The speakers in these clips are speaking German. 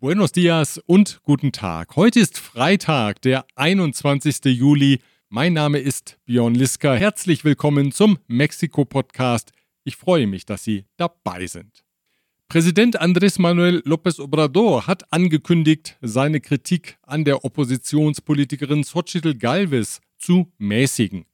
Buenos dias und guten Tag. Heute ist Freitag, der 21. Juli. Mein Name ist Björn Liska. Herzlich willkommen zum Mexiko-Podcast. Ich freue mich, dass Sie dabei sind. Präsident Andrés Manuel López Obrador hat angekündigt, seine Kritik an der Oppositionspolitikerin Xochitl Galvez zu mäßigen.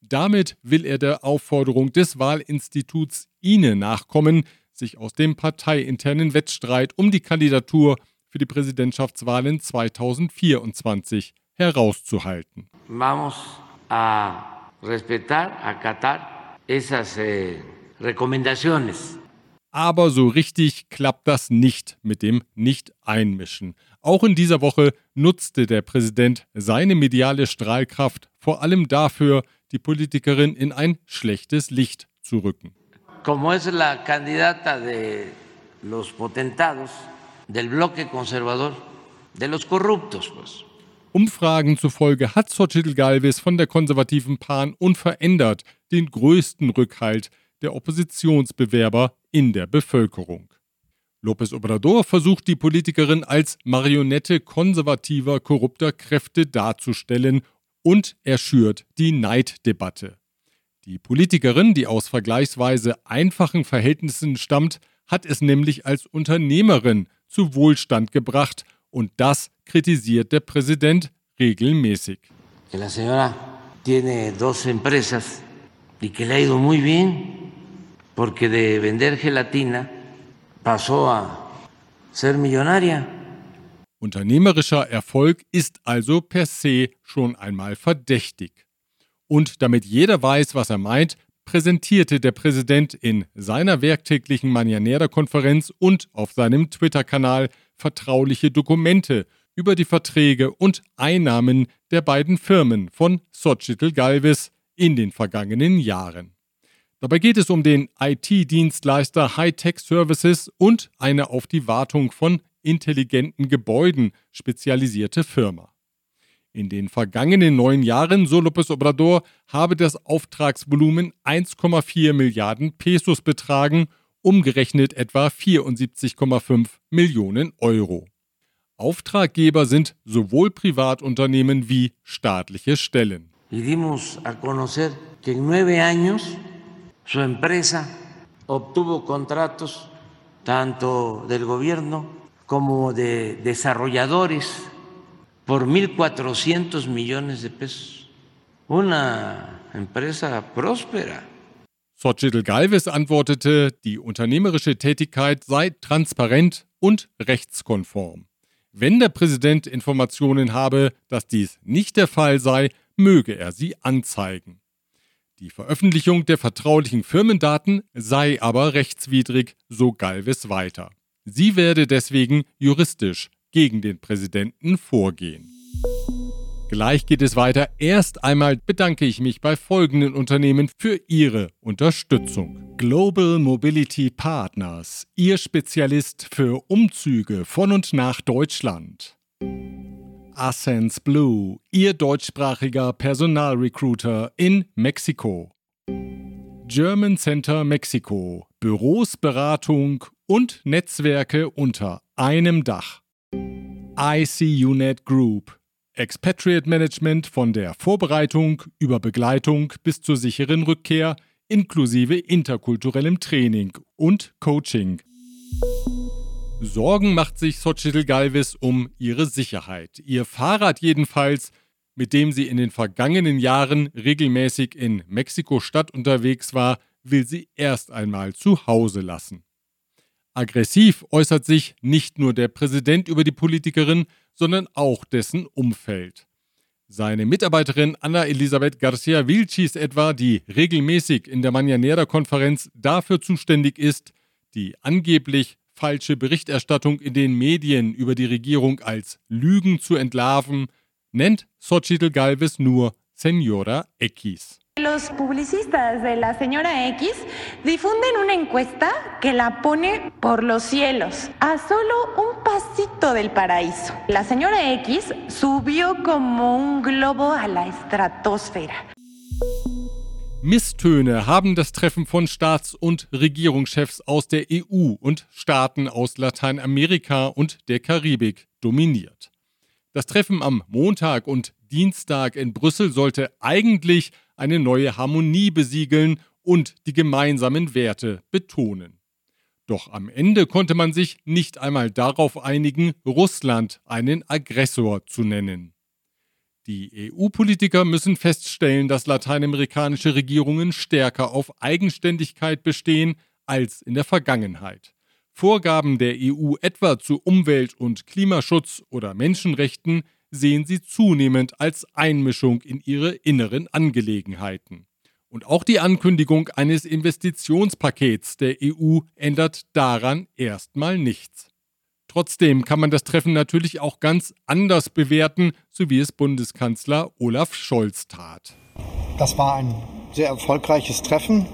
Damit will er der Aufforderung des Wahlinstituts INE nachkommen, sich aus dem parteiinternen Wettstreit um die Kandidatur für die Präsidentschaftswahlen 2024 herauszuhalten. Vamos a respetar, acatar esas eh, recomendaciones. Aber so richtig klappt das nicht mit dem Nicht-Einmischen. Auch in dieser Woche nutzte der Präsident seine mediale Strahlkraft vor allem dafür, die Politikerin in ein schlechtes Licht zu rücken. Como es la candidata de los potentados, del bloque conservador, de los corruptos, pues. Umfragen zufolge hat Xochitl Galvez von der konservativen Pan unverändert den größten Rückhalt der Oppositionsbewerber in der Bevölkerung. López Obrador versucht die Politikerin als Marionette konservativer, korrupter Kräfte darzustellen und er schürt die Neiddebatte. Die Politikerin, die aus vergleichsweise einfachen Verhältnissen stammt, hat es nämlich als Unternehmerin zu Wohlstand gebracht und das kritisiert der Präsident regelmäßig. Que la señora tiene dos empresas y que le ha ido muy bien porque de vender gelatina pasó a ser millonaria. Unternehmerischer Erfolg ist also per se schon einmal verdächtig. Und damit jeder weiß, was er meint, präsentierte der Präsident in seiner werktäglichen Mañanera-Konferenz und auf seinem Twitter-Kanal vertrauliche Dokumente über die Verträge und Einnahmen der beiden Firmen von Xochitl Galvez in den vergangenen Jahren. Dabei geht es um den IT-Dienstleister Hightech Services und eine auf die Wartung von intelligenten Gebäuden spezialisierte Firma. In den vergangenen neun Jahren, so López Obrador, habe das Auftragsvolumen 1,4 Milliarden Pesos betragen, umgerechnet etwa 74,5 Millionen Euro. Auftraggeber sind sowohl Privatunternehmen wie staatliche Stellen. Y dimos a conocer que en nueve años su empresa obtuvo contratos tanto del gobierno como de desarrolladores por 1.400 millones de pesos. Una empresa próspera. Xochitl Galvez antwortete, die unternehmerische Tätigkeit sei transparent und rechtskonform. Wenn der Präsident Informationen habe, dass dies nicht der Fall sei, möge er sie anzeigen. Die Veröffentlichung der vertraulichen Firmendaten sei aber rechtswidrig, so Galvez weiter. Sie werde deswegen juristisch gegen den Präsidenten vorgehen. Gleich geht es weiter. Erst einmal bedanke ich mich bei folgenden Unternehmen für ihre Unterstützung. Global Mobility Partners, Ihr Spezialist für Umzüge von und nach Deutschland. Ascens Blue, Ihr deutschsprachiger Personalrecruiter in Mexiko. German Center Mexiko, Büros, Beratung und Netzwerke unter einem Dach. ICUNET Group, Expatriate Management von der Vorbereitung über Begleitung bis zur sicheren Rückkehr inklusive interkulturellem Training und Coaching. Sorgen macht sich Xochitl Galvez um ihre Sicherheit. Ihr Fahrrad jedenfalls, mit dem sie in den vergangenen Jahren regelmäßig in Mexiko-Stadt unterwegs war, will sie erst einmal zu Hause lassen. Aggressiv äußert sich nicht nur der Präsident über die Politikerin, sondern auch dessen Umfeld. Seine Mitarbeiterin Anna Elisabeth Garcia Vilchis etwa, die regelmäßig in der Mañanera-Konferenz dafür zuständig ist, die angeblich falsche Berichterstattung in den Medien über die Regierung als Lügen zu entlarven, nennt Xochitl Galvez nur Senora X. Los publicistas de la señora X difunden una encuesta que la pone por los cielos, a solo un pasito del paraíso. La señora X subió como un globo a la estratosfera. Misstöne haben das Treffen von Staats- und Regierungschefs aus der EU und Staaten aus Lateinamerika und der Karibik dominiert. Das Treffen am Montag und Dienstag in Brüssel sollte eigentlich eine neue Harmonie besiegeln und die gemeinsamen Werte betonen. Doch am Ende konnte man sich nicht einmal darauf einigen, Russland einen Aggressor zu nennen. Die EU-Politiker müssen feststellen, dass lateinamerikanische Regierungen stärker auf Eigenständigkeit bestehen als in der Vergangenheit. Vorgaben der EU etwa zu Umwelt- und Klimaschutz oder Menschenrechten sehen sie zunehmend als Einmischung in ihre inneren Angelegenheiten. Und auch die Ankündigung eines Investitionspakets der EU ändert daran erstmal nichts. Trotzdem kann man das Treffen natürlich auch ganz anders bewerten, so wie es Bundeskanzler Olaf Scholz tat. Das war ein sehr erfolgreiches Treffen.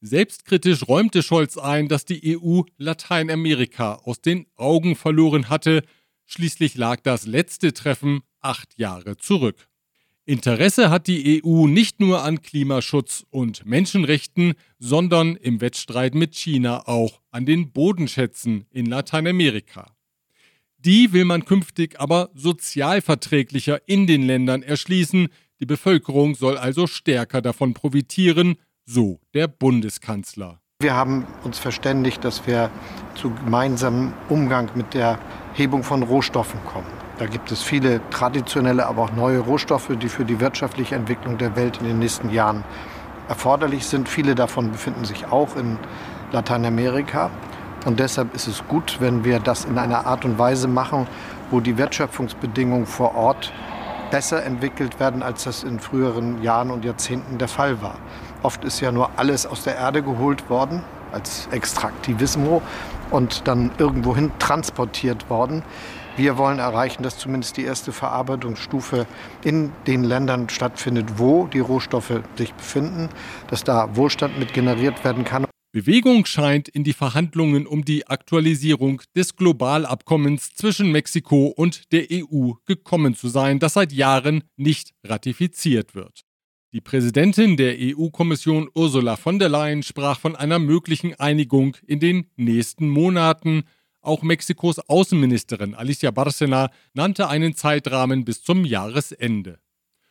Selbstkritisch räumte Scholz ein, dass die EU Lateinamerika aus den Augen verloren hatte. Schließlich lag das letzte Treffen acht Jahre zurück. Interesse hat die EU nicht nur an Klimaschutz und Menschenrechten, sondern im Wettstreit mit China auch an den Bodenschätzen in Lateinamerika. Die will man künftig aber sozialverträglicher in den Ländern erschließen, die Bevölkerung soll also stärker davon profitieren, so der Bundeskanzler. Wir haben uns verständigt, dass wir zu gemeinsamem Umgang mit der Hebung von Rohstoffen kommen. Da gibt es viele traditionelle, aber auch neue Rohstoffe, die für die wirtschaftliche Entwicklung der Welt in den nächsten Jahren erforderlich sind. Viele davon befinden sich auch in Lateinamerika. Und deshalb ist es gut, wenn wir das in einer Art und Weise machen, wo die Wertschöpfungsbedingungen vor Ort besser entwickelt werden, als das in früheren Jahren und Jahrzehnten der Fall war. Oft ist ja nur alles aus der Erde geholt worden, als Extraktivismo, und dann irgendwohin transportiert worden. Wir wollen erreichen, dass zumindest die erste Verarbeitungsstufe in den Ländern stattfindet, wo die Rohstoffe sich befinden, dass da Wohlstand mit generiert werden kann. Bewegung scheint in die Verhandlungen um die Aktualisierung des Globalabkommens zwischen Mexiko und der EU gekommen zu sein, das seit Jahren nicht ratifiziert wird. Die Präsidentin der EU-Kommission Ursula von der Leyen sprach von einer möglichen Einigung in den nächsten Monaten, auch Mexikos Außenministerin Alicia Barcena nannte einen Zeitrahmen bis zum Jahresende.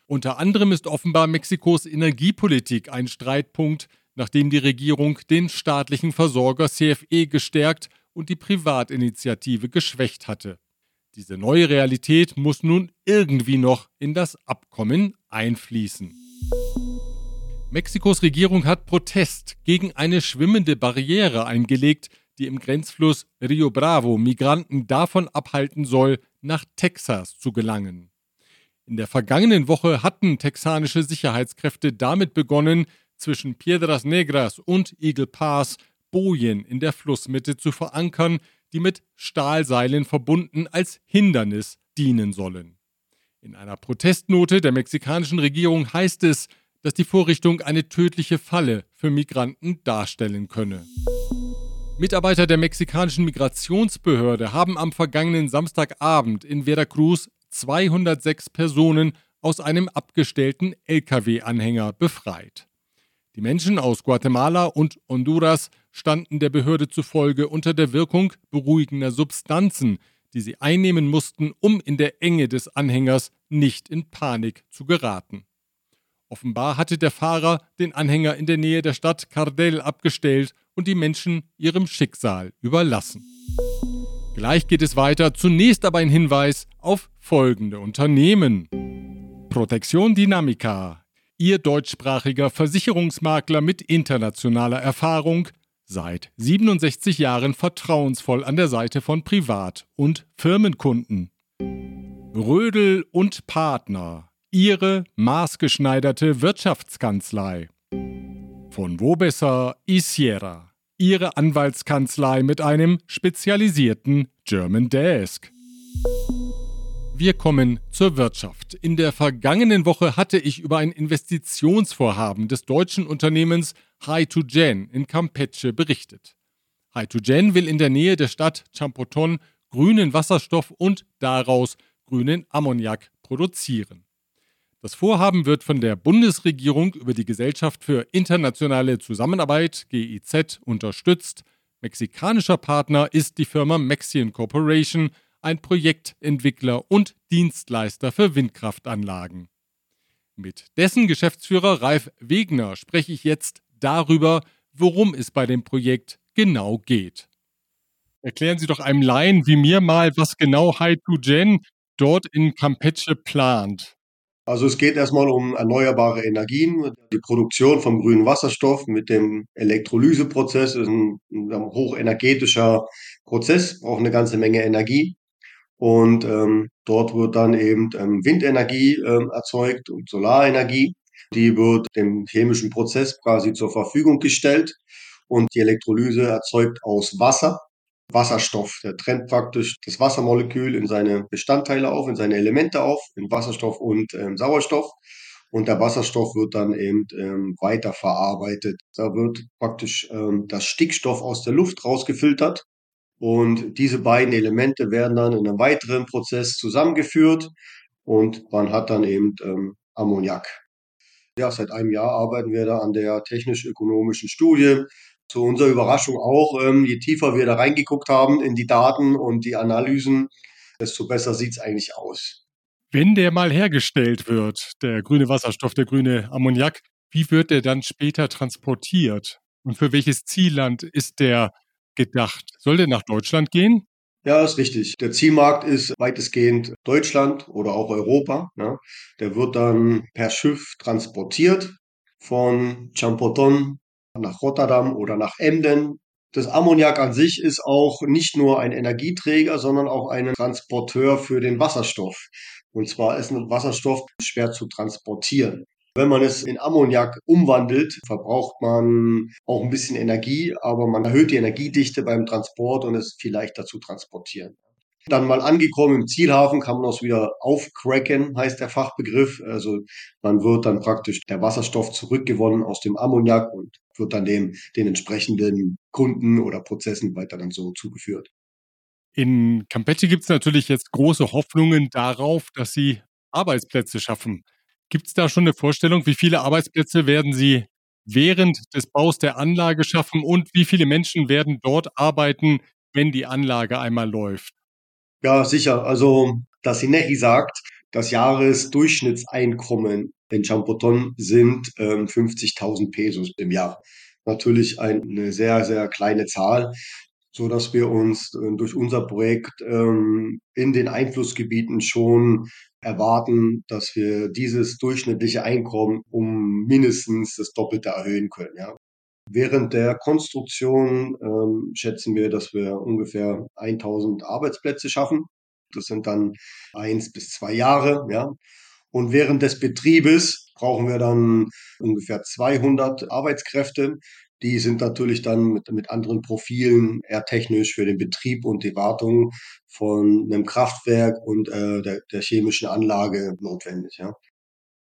Unter anderem ist offenbar Mexikos Energiepolitik ein Streitpunkt, nachdem die Regierung den staatlichen Versorger CFE gestärkt und die Privatinitiative geschwächt hatte. Diese neue Realität muss nun irgendwie noch in das Abkommen einfließen. Mexikos Regierung hat Protest gegen eine schwimmende Barriere eingelegt, die im Grenzfluss Rio Bravo Migranten davon abhalten soll, nach Texas zu gelangen. In der vergangenen Woche hatten texanische Sicherheitskräfte damit begonnen, zwischen Piedras Negras und Eagle Pass Bojen in der Flussmitte zu verankern, die mit Stahlseilen verbunden als Hindernis dienen sollen. In einer Protestnote der mexikanischen Regierung heißt es, dass die Vorrichtung eine tödliche Falle für Migranten darstellen könne. Mitarbeiter der mexikanischen Migrationsbehörde haben am vergangenen Samstagabend in Veracruz 206 Personen aus einem abgestellten Lkw-Anhänger befreit. Die Menschen aus Guatemala und Honduras standen der Behörde zufolge unter der Wirkung beruhigender Substanzen, die sie einnehmen mussten, um in der Enge des Anhängers nicht in Panik zu geraten. Offenbar hatte der Fahrer den Anhänger in der Nähe der Stadt Cardell abgestellt und die Menschen ihrem Schicksal überlassen. Gleich geht es weiter, zunächst aber ein Hinweis auf folgende Unternehmen. Protection Dynamica, Ihr deutschsprachiger Versicherungsmakler mit internationaler Erfahrung, seit 67 Jahren vertrauensvoll an der Seite von Privat- und Firmenkunden. Rödel und Partner, Ihre maßgeschneiderte Wirtschaftskanzlei. Von wo besser Isiera. Ihre Anwaltskanzlei mit einem spezialisierten German Desk. Wir kommen zur Wirtschaft. In der vergangenen Woche hatte ich über ein Investitionsvorhaben des deutschen Unternehmens Hy2Gen in Campeche berichtet. Hy2Gen will in der Nähe der Stadt Champoton grünen Wasserstoff und daraus grünen Ammoniak produzieren. Das Vorhaben wird von der Bundesregierung über die Gesellschaft für internationale Zusammenarbeit GIZ unterstützt. Mexikanischer Partner ist die Firma Mexian Corporation, ein Projektentwickler und Dienstleister für Windkraftanlagen. Mit dessen Geschäftsführer Ralf Wegner spreche ich jetzt darüber, worum es bei dem Projekt genau geht. Erklären Sie doch einem Laien wie mir mal, was genau Hy2Gen dort in Campeche plant. Also es geht erstmal um erneuerbare Energien, die Produktion vom grünen Wasserstoff mit dem Elektrolyseprozess ist ein, ein hochenergetischer Prozess, braucht eine ganze Menge Energie. Und ähm, dort wird dann eben ähm, Windenergie ähm, erzeugt und Solarenergie. Die wird dem chemischen Prozess quasi zur Verfügung gestellt. Und die Elektrolyse erzeugt aus Wasser Wasserstoff. Der trennt praktisch das Wassermolekül in seine Bestandteile auf, in seine Elemente auf, in Wasserstoff und ähm, Sauerstoff. Und der Wasserstoff wird dann eben ähm, weiterverarbeitet. Da wird praktisch ähm, das Stickstoff aus der Luft rausgefiltert und diese beiden Elemente werden dann in einem weiteren Prozess zusammengeführt und man hat dann eben ähm, Ammoniak. Ja, seit einem Jahr arbeiten wir da an der technisch-ökonomischen Studie. Zu unserer Überraschung auch, ähm, je tiefer wir da reingeguckt haben in die Daten und die Analysen, desto besser sieht es eigentlich aus. Wenn der mal hergestellt wird, der grüne Wasserstoff, der grüne Ammoniak, wie wird der dann später transportiert? Und für welches Zielland ist der gedacht? Soll der nach Deutschland gehen? Ja, ist richtig. Der Zielmarkt ist weitestgehend Deutschland oder auch Europa. Ja. Der wird dann per Schiff transportiert von Champoton nach Rotterdam oder nach Emden. Das Ammoniak an sich ist auch nicht nur ein Energieträger, sondern auch ein Transporteur für den Wasserstoff. Und zwar ist ein Wasserstoff schwer zu transportieren. Wenn man es in Ammoniak umwandelt, verbraucht man auch ein bisschen Energie, aber man erhöht die Energiedichte beim Transport und es viel leichter zu transportieren. Dann mal angekommen im Zielhafen kann man das wieder aufcracken, heißt der Fachbegriff. Also man wird dann praktisch der Wasserstoff zurückgewonnen aus dem Ammoniak und wird dann dem, den entsprechenden Kunden oder Prozessen weiter dann so zugeführt. In Campeche gibt es natürlich jetzt große Hoffnungen darauf, dass sie Arbeitsplätze schaffen. Gibt es da schon eine Vorstellung, wie viele Arbeitsplätze werden Sie während des Baus der Anlage schaffen und wie viele Menschen werden dort arbeiten, wenn die Anlage einmal läuft? Ja, sicher. Also das INEGI sagt, das Jahresdurchschnittseinkommen in Champoton sind ähm, 50.000 Pesos im Jahr. Natürlich eine sehr, sehr kleine Zahl so dass wir uns äh, durch unser Projekt ähm, in den Einflussgebieten schon erwarten, dass wir dieses durchschnittliche Einkommen um mindestens das Doppelte erhöhen können. Ja. Während der Konstruktion ähm, schätzen wir, dass wir ungefähr 1000 Arbeitsplätze schaffen. Das sind dann eins bis zwei Jahre. Ja. Und während des Betriebes brauchen wir dann ungefähr 200 Arbeitskräfte, die sind natürlich dann mit, mit anderen Profilen eher technisch für den Betrieb und die Wartung von einem Kraftwerk und äh, der, der chemischen Anlage notwendig. Ja.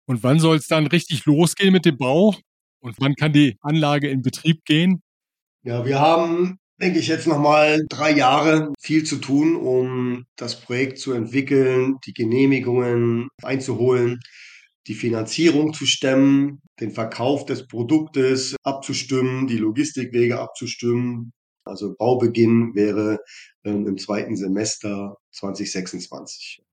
Und wann soll es dann richtig losgehen mit dem Bau? Und wann kann die Anlage in Betrieb gehen? Ja, wir haben, denke ich, jetzt nochmal drei Jahre viel zu tun, um das Projekt zu entwickeln, die Genehmigungen einzuholen die Finanzierung zu stemmen, den Verkauf des Produktes abzustimmen, die Logistikwege abzustimmen. Also Baubeginn wäre ähm, im zweiten Semester 2026.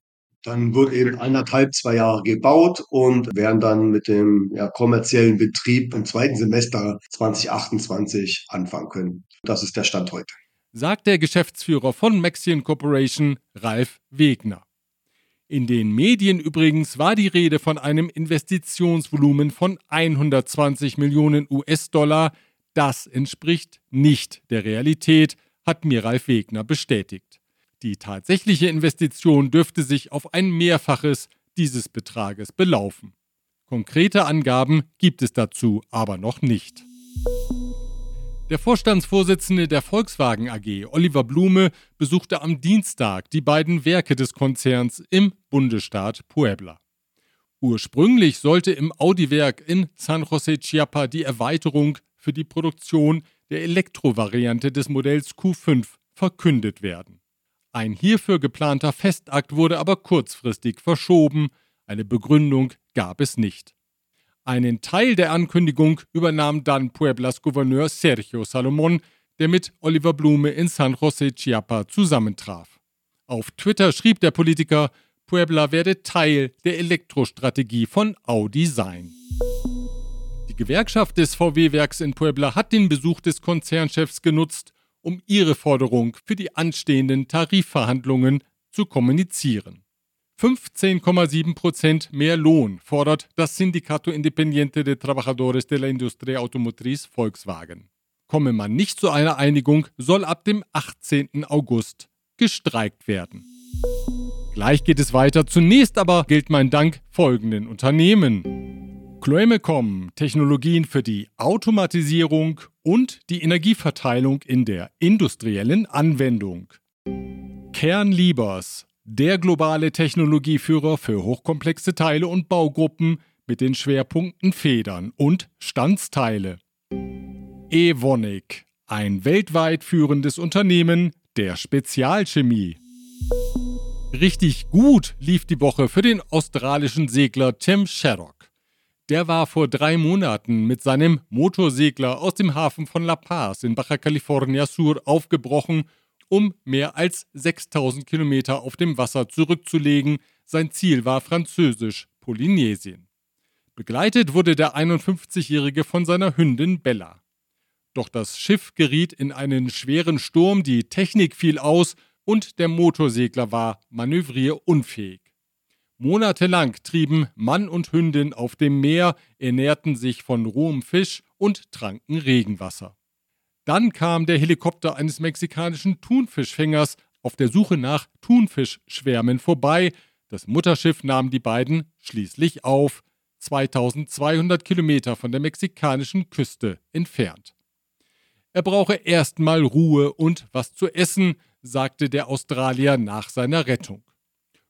Dann wird eben eineinhalb, zwei Jahre gebaut und werden dann mit dem ja, kommerziellen Betrieb im zweiten Semester 2028 anfangen können. Das ist der Stand heute. Sagt der Geschäftsführer von Maxian Corporation, Ralf Wegner. In den Medien übrigens war die Rede von einem Investitionsvolumen von 120 Millionen US-Dollar. Das entspricht nicht der Realität, hat mir Ralf Wegner bestätigt. Die tatsächliche Investition dürfte sich auf ein Mehrfaches dieses Betrages belaufen. Konkrete Angaben gibt es dazu aber noch nicht. Der Vorstandsvorsitzende der Volkswagen AG, Oliver Blume, besuchte am Dienstag die beiden Werke des Konzerns im Bundesstaat Puebla. Ursprünglich sollte im Audi-Werk in San José Chiapa die Erweiterung für die Produktion der Elektrovariante des Modells Q5 verkündet werden. Ein hierfür geplanter Festakt wurde aber kurzfristig verschoben. Eine Begründung gab es nicht. Einen Teil der Ankündigung übernahm dann Pueblas Gouverneur Sergio Salomon, der mit Oliver Blume in San José Chiapa zusammentraf. Auf Twitter schrieb der Politiker, Puebla werde Teil der Elektrostrategie von Audi sein. Die Gewerkschaft des VW-Werks in Puebla hat den Besuch des Konzernchefs genutzt, um ihre Forderung für die anstehenden Tarifverhandlungen zu kommunizieren. 15,7 Prozent mehr Lohn fordert das Sindicato Independiente de Trabajadores de la Industria Automotriz Volkswagen. Komme man nicht zu einer Einigung, soll ab dem 18. August gestreikt werden. Gleich geht es weiter. Zunächst aber gilt mein Dank folgenden Unternehmen. Chloemecom, Technologien für die Automatisierung und die Energieverteilung in der industriellen Anwendung. Kernliebers, der globale Technologieführer für hochkomplexe Teile und Baugruppen mit den Schwerpunkten Federn und Standsteile. Evonik, ein weltweit führendes Unternehmen der Spezialchemie. Richtig gut lief die Woche für den australischen Segler Tim Sherrock. Der war vor drei Monaten mit seinem Motorsegler aus dem Hafen von La Paz in Baja California Sur aufgebrochen um mehr als 6000 Kilometer auf dem Wasser zurückzulegen. Sein Ziel war Französisch-Polynesien. Begleitet wurde der 51-Jährige von seiner Hündin Bella. Doch das Schiff geriet in einen schweren Sturm, die Technik fiel aus und der Motorsegler war manövrierunfähig. Monatelang trieben Mann und Hündin auf dem Meer, ernährten sich von rohem Fisch und tranken Regenwasser. Dann kam der Helikopter eines mexikanischen Thunfischfängers auf der Suche nach Thunfischschwärmen vorbei. Das Mutterschiff nahm die beiden schließlich auf, 2200 Kilometer von der mexikanischen Küste entfernt. Er brauche erstmal Ruhe und was zu essen, sagte der Australier nach seiner Rettung.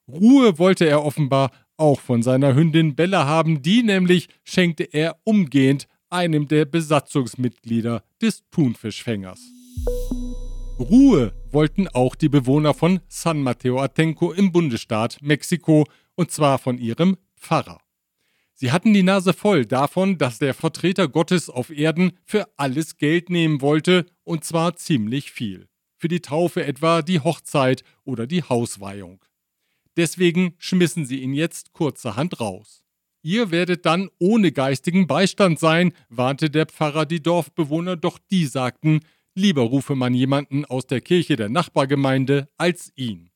Ruhe wollte er offenbar auch von seiner Hündin Bella haben, die nämlich schenkte er umgehend einem der Besatzungsmitglieder des Thunfischfängers. Ruhe wollten auch die Bewohner von San Mateo Atenco im Bundesstaat Mexiko, und zwar von ihrem Pfarrer. Sie hatten die Nase voll davon, dass der Vertreter Gottes auf Erden für alles Geld nehmen wollte, und zwar ziemlich viel. Für die Taufe etwa, die Hochzeit oder die Hausweihung. Deswegen schmissen sie ihn jetzt kurzerhand raus. Ihr werdet dann ohne geistigen Beistand sein, warnte der Pfarrer die Dorfbewohner, doch die sagten, lieber rufe man jemanden aus der Kirche der Nachbargemeinde als ihn.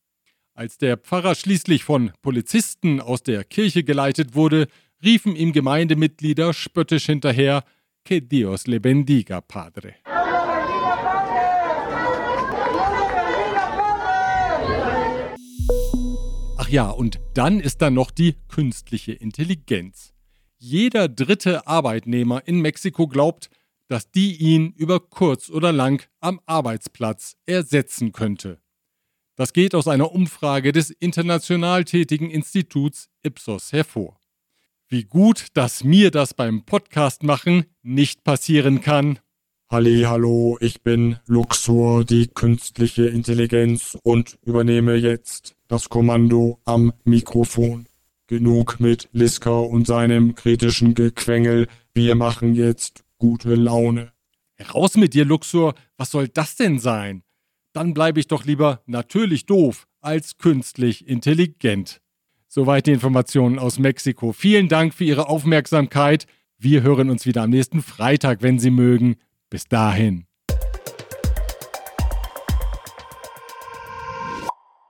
Als der Pfarrer schließlich von Polizisten aus der Kirche geleitet wurde, riefen ihm Gemeindemitglieder spöttisch hinterher, Que Dios le bendiga, Padre. Ja, und dann ist da noch die künstliche Intelligenz. Jeder dritte Arbeitnehmer in Mexiko glaubt, dass die ihn über kurz oder lang am Arbeitsplatz ersetzen könnte. Das geht aus einer Umfrage des international tätigen Instituts Ipsos hervor. Wie gut, dass mir das beim Podcast machen nicht passieren kann. Halli, hallo, ich bin Luxor, die künstliche Intelligenz und übernehme jetzt das Kommando am Mikrofon. Genug mit Liska und seinem kritischen Gequengel. Wir machen jetzt gute Laune. Raus mit dir, Luxor. Was soll das denn sein? Dann bleibe ich doch lieber natürlich doof als künstlich intelligent. Soweit die Informationen aus Mexiko. Vielen Dank für Ihre Aufmerksamkeit. Wir hören uns wieder am nächsten Freitag, wenn Sie mögen. Bis dahin.